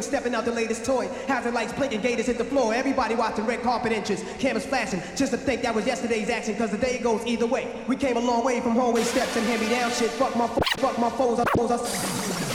Gooden stepping out the latest toy. Hazard lights blinking, gators hit the floor. Everybody watching red carpet inches. Cameras flashing, just to think that was yesterday's action. Cause the day goes either way. We came a long way from hallway steps and hand me down shit. Fuck my, fuck my foes, I foes, I.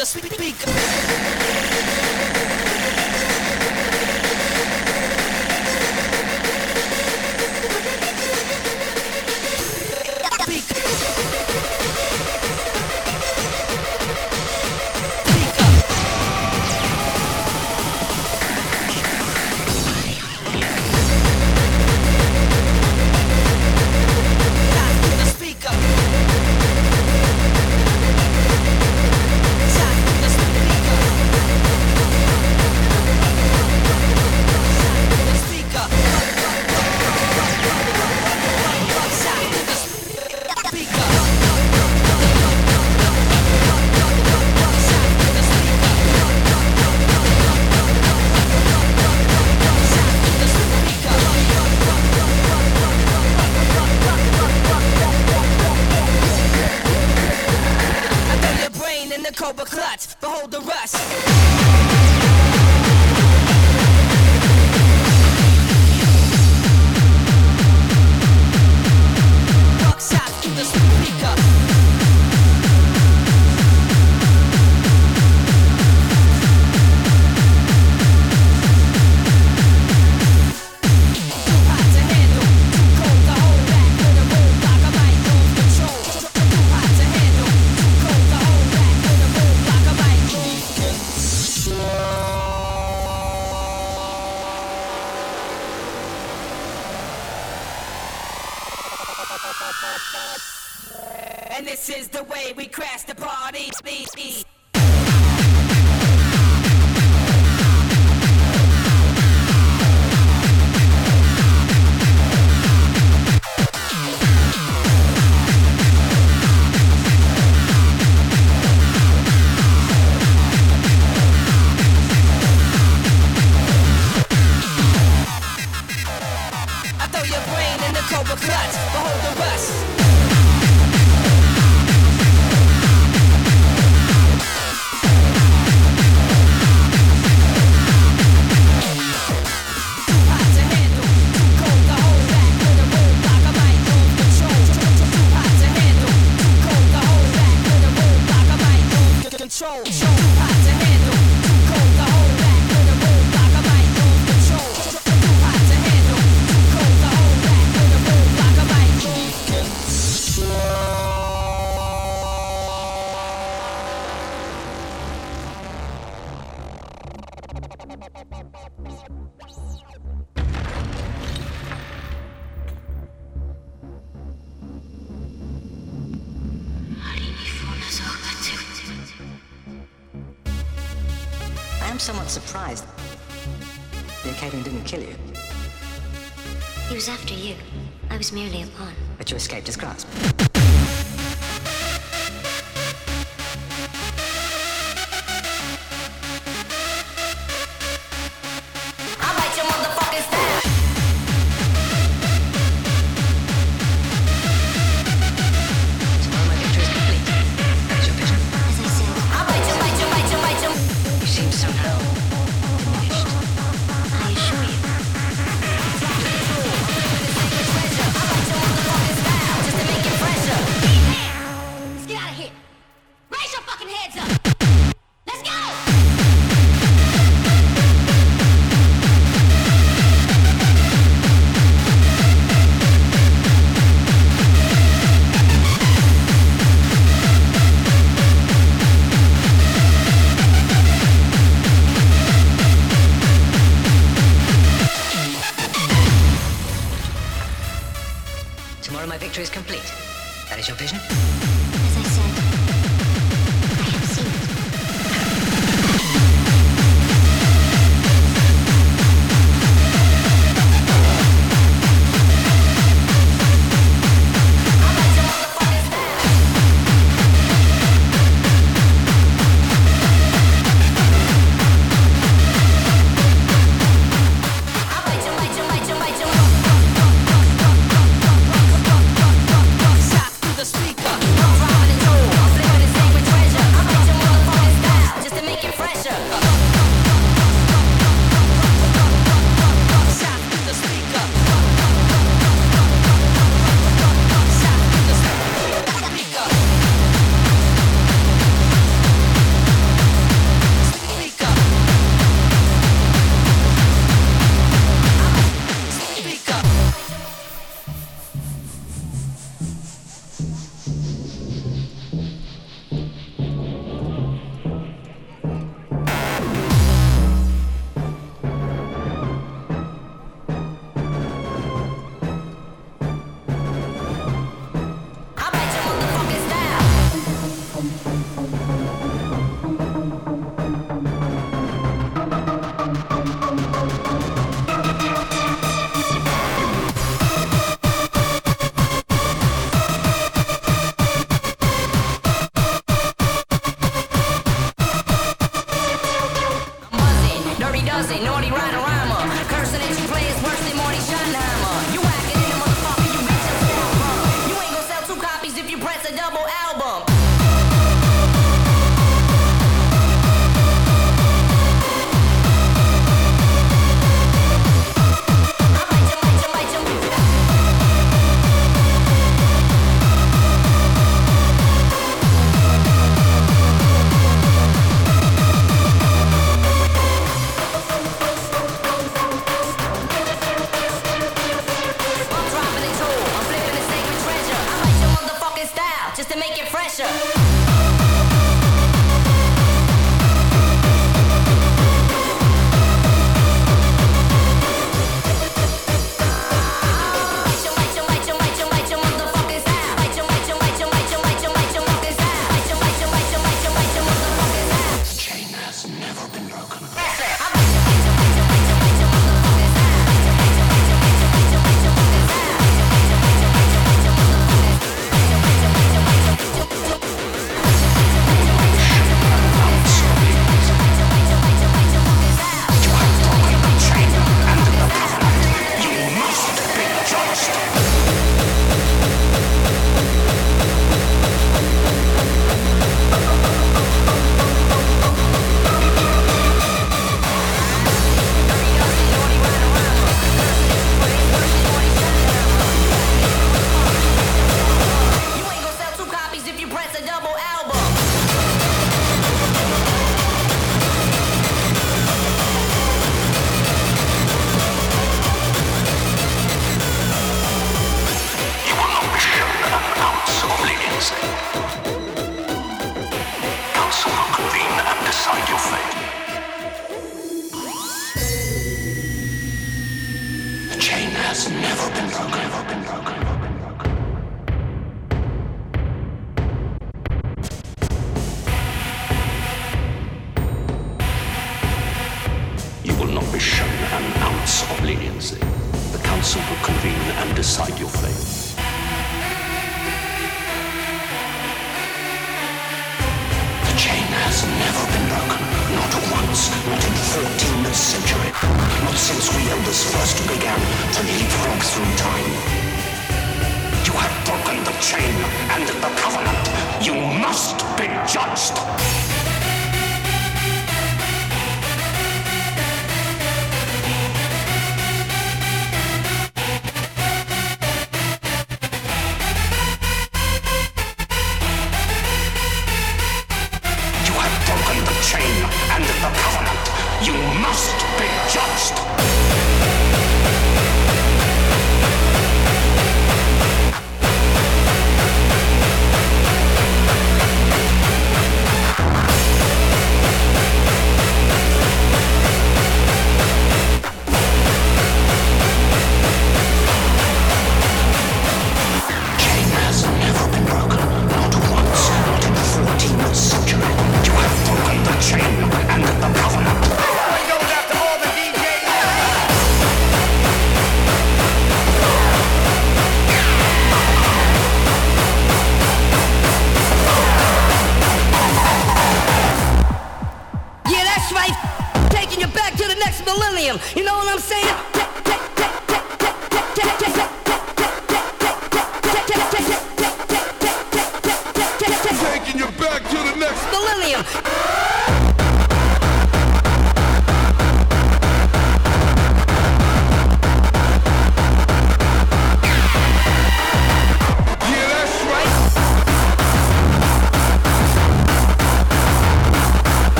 the speaker. merely a pawn. But you escaped his grasp.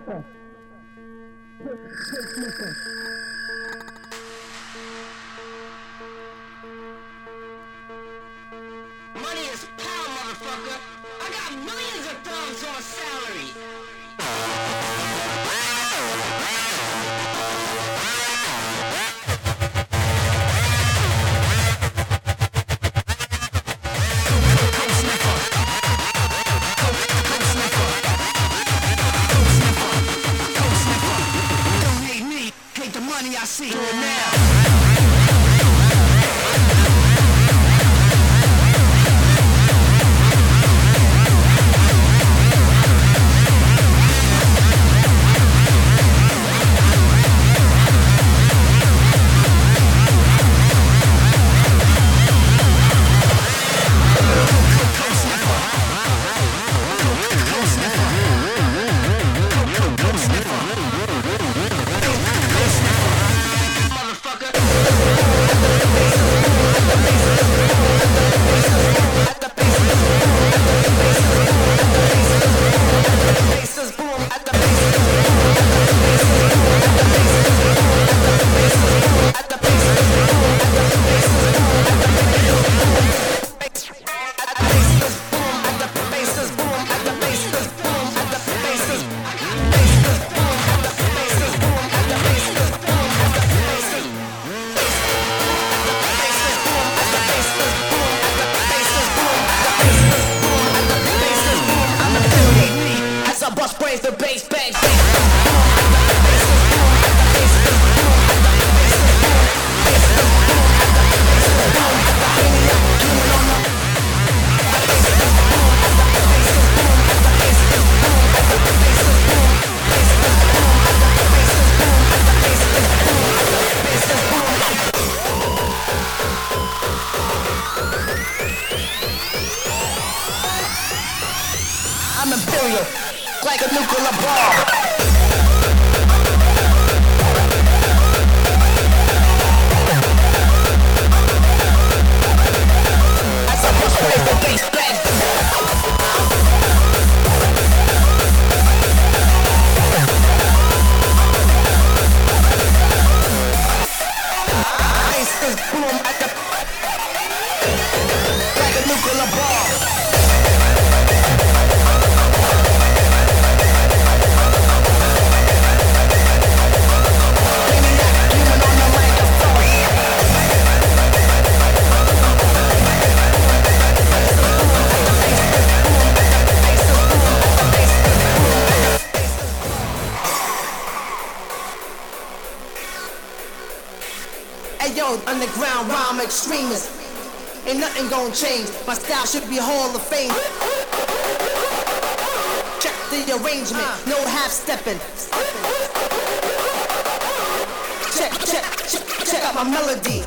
filósofo extremist. Ain't nothing gonna change. My style should be Hall of Fame. Check the arrangement, no half stepping. Check, check, check, check out my melody.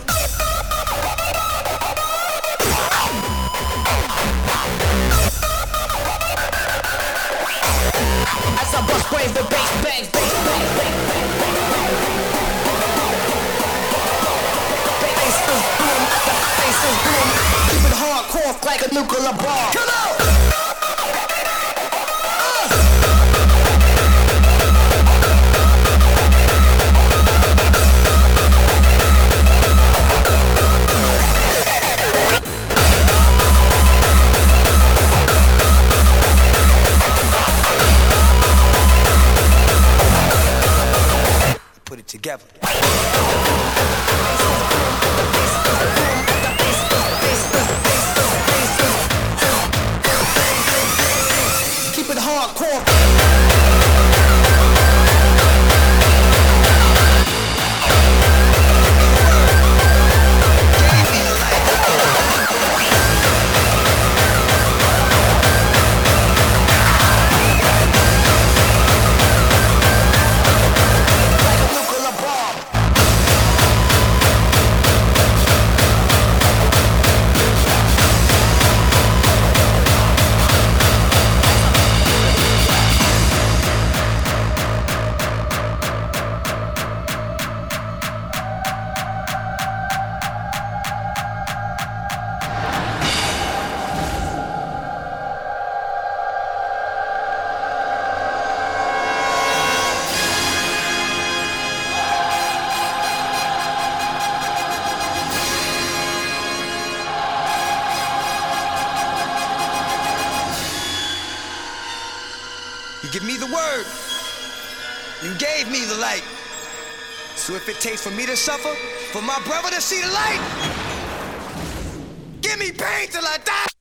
As I bust brains, the bass bass bass bases boom. Keep it hardcore like a nuclear bomb. Come on! Give me the word. You gave me the light. So if it takes for me to suffer, for my brother to see the light, give me pain till I die.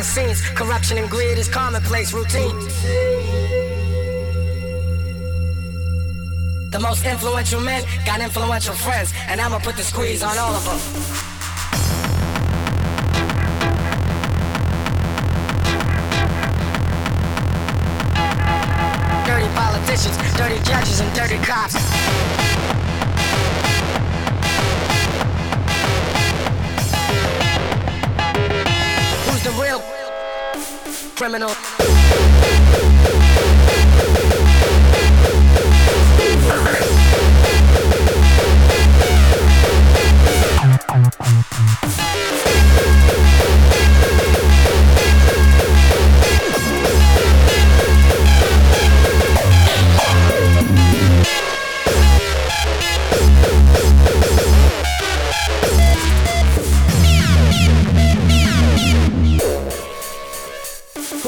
Scenes. Corruption and greed is commonplace routine. The most influential men got influential friends, and I'ma put the squeeze on all of them. Dirty politicians, dirty judges, and dirty cops. criminal.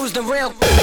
who's the real.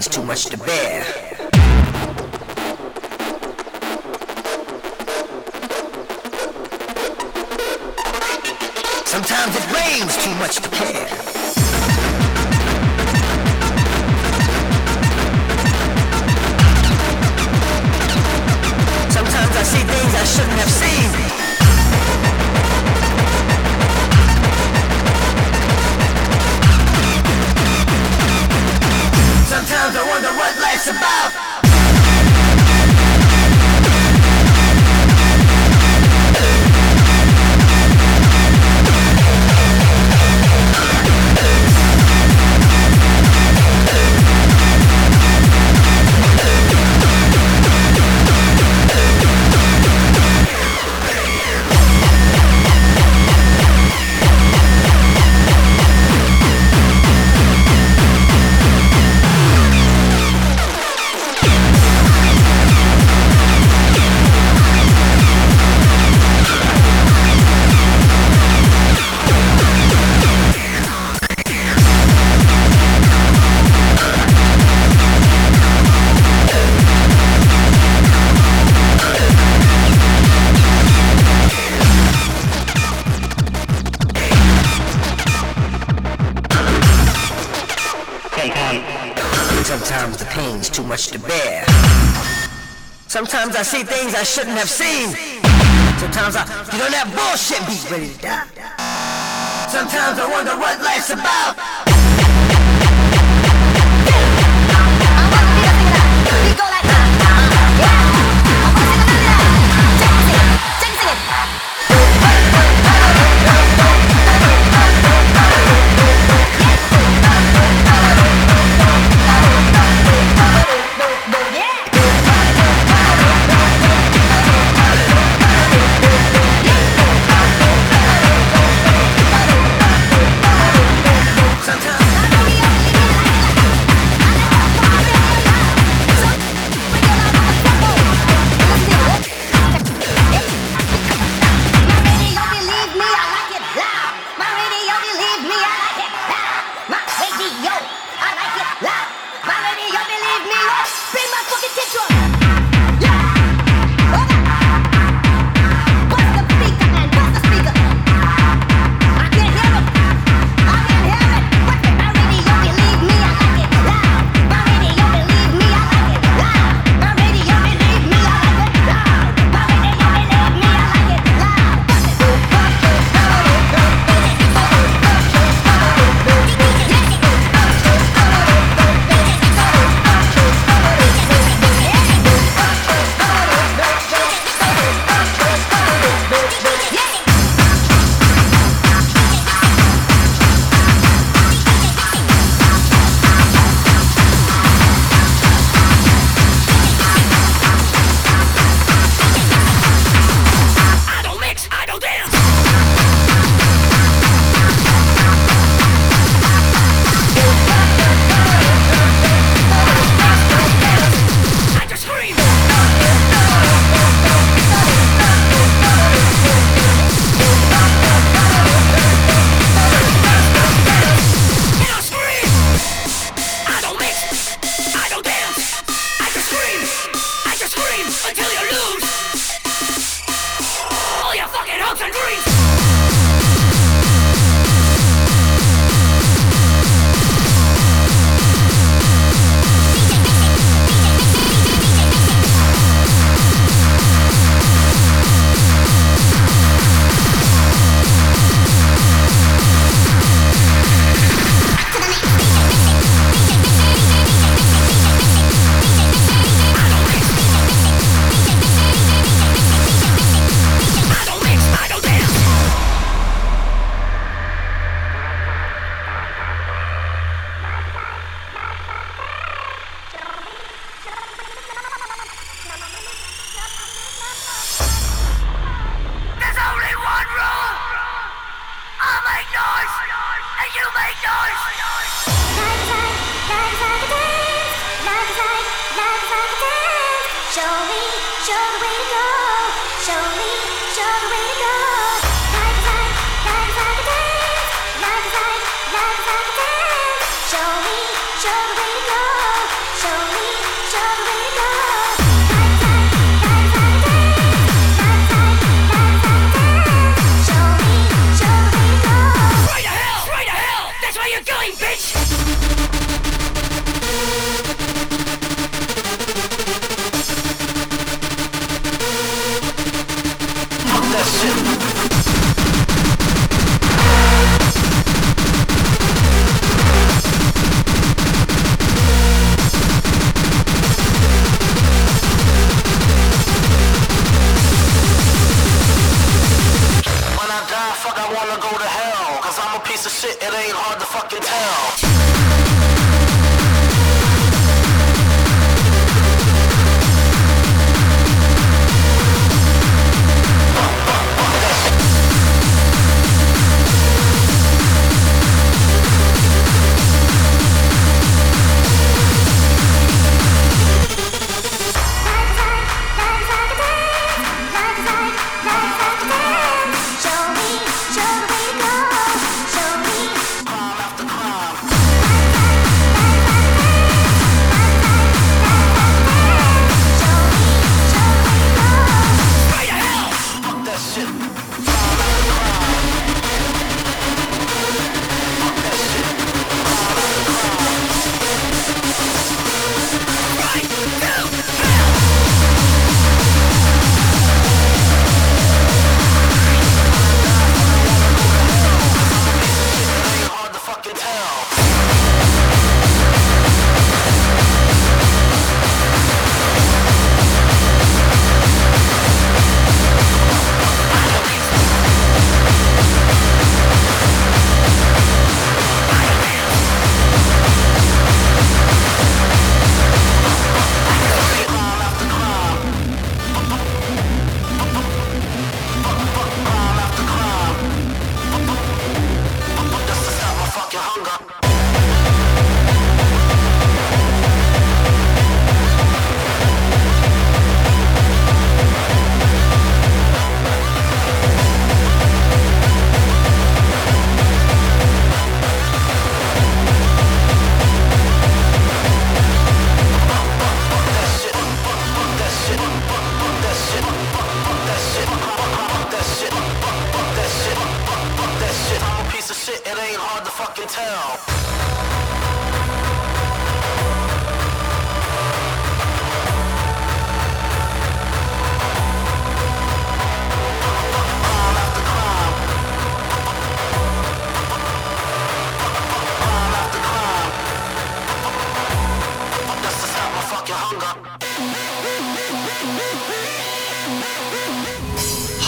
Sometimes too much to bear. Sometimes it rains too much to care. Sometimes I see things I shouldn't have seen. I shouldn't have seen. Sometimes I get on that bullshit beat ready to die. Sometimes I wonder what life's about.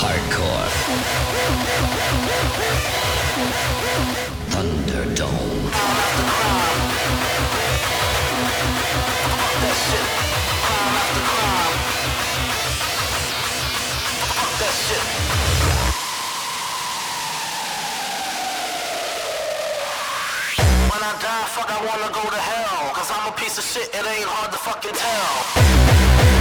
Hardcore. Thunderdome. That shit. That shit. When I die, fuck, I wanna go to hell. Cause I'm a piece of shit, it ain't hard to fucking tell.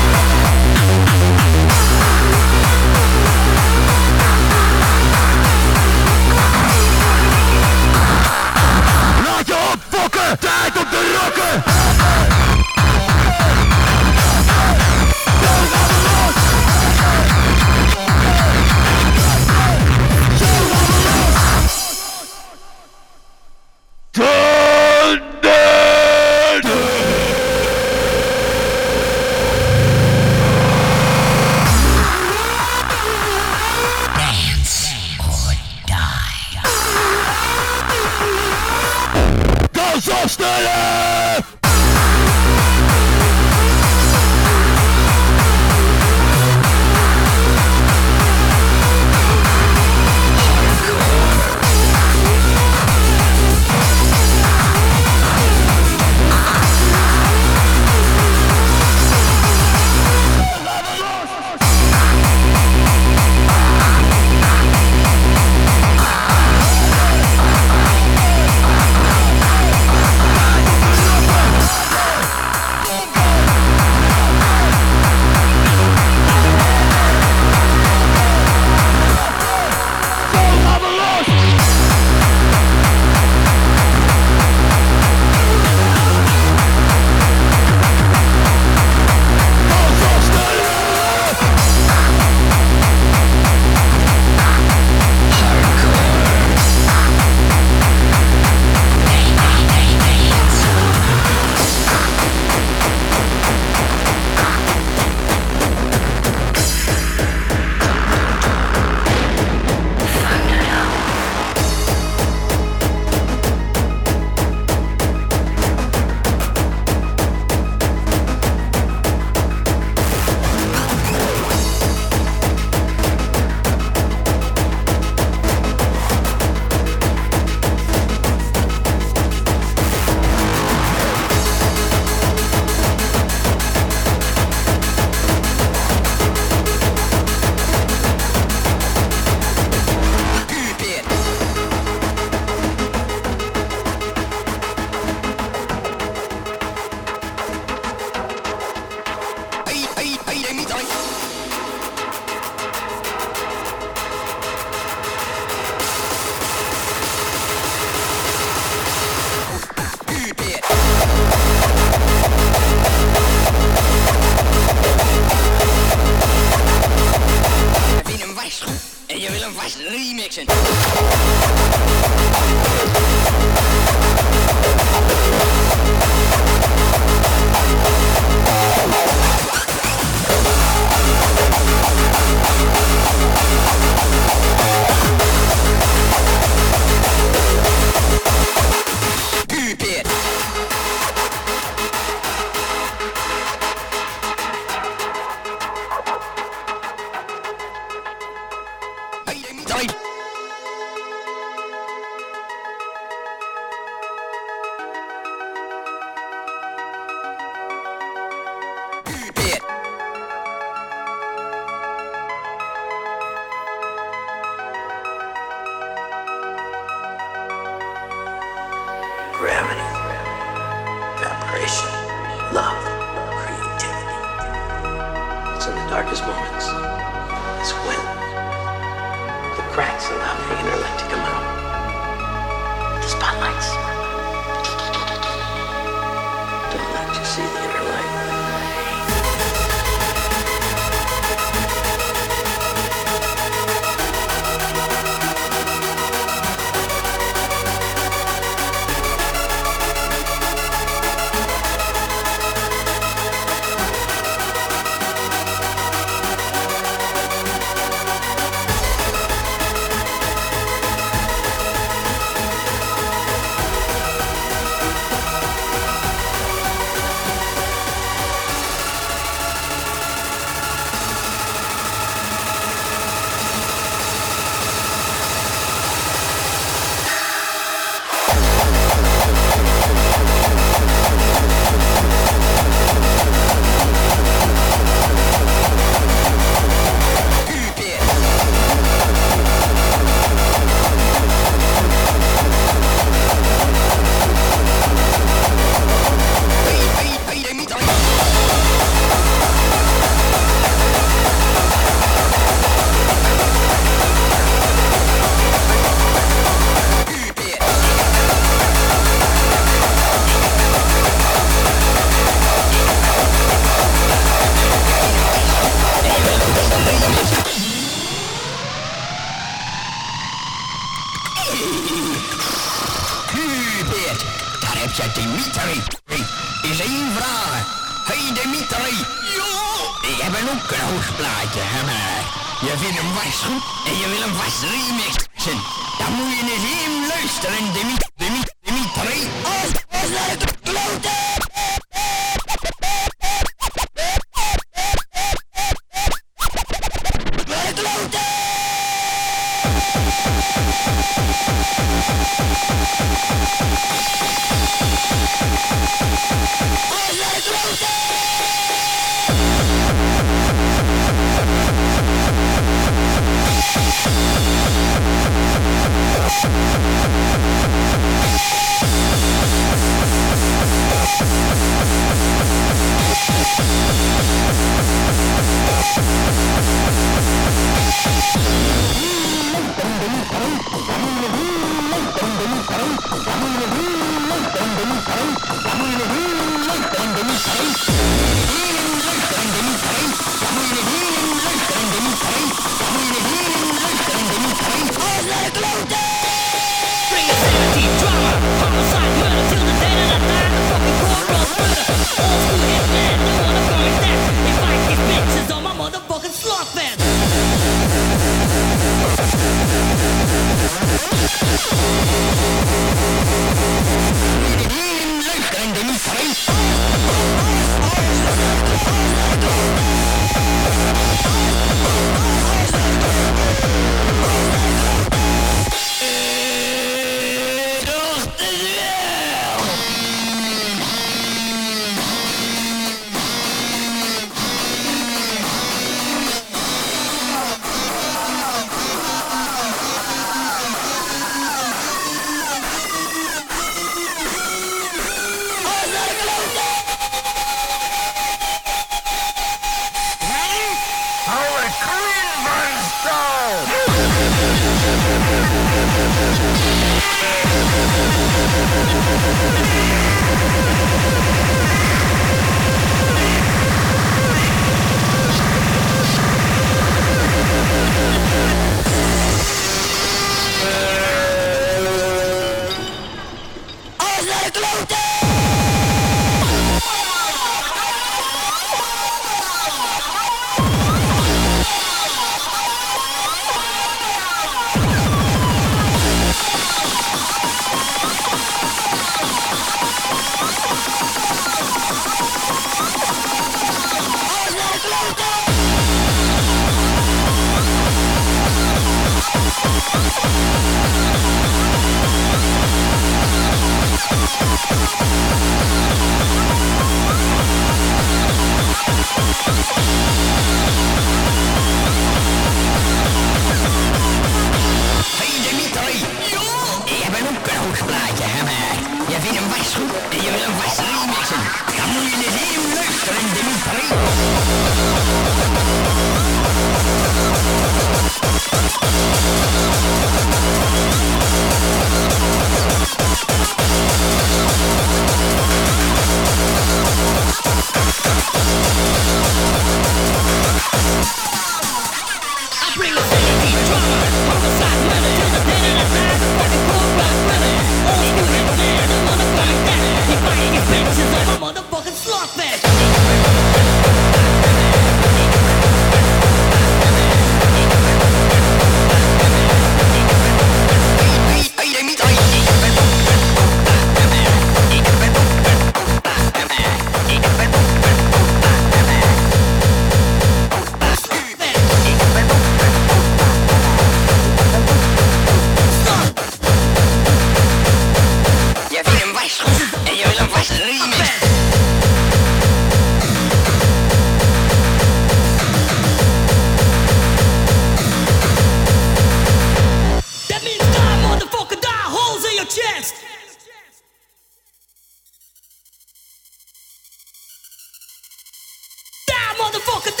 Motherfucker,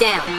down.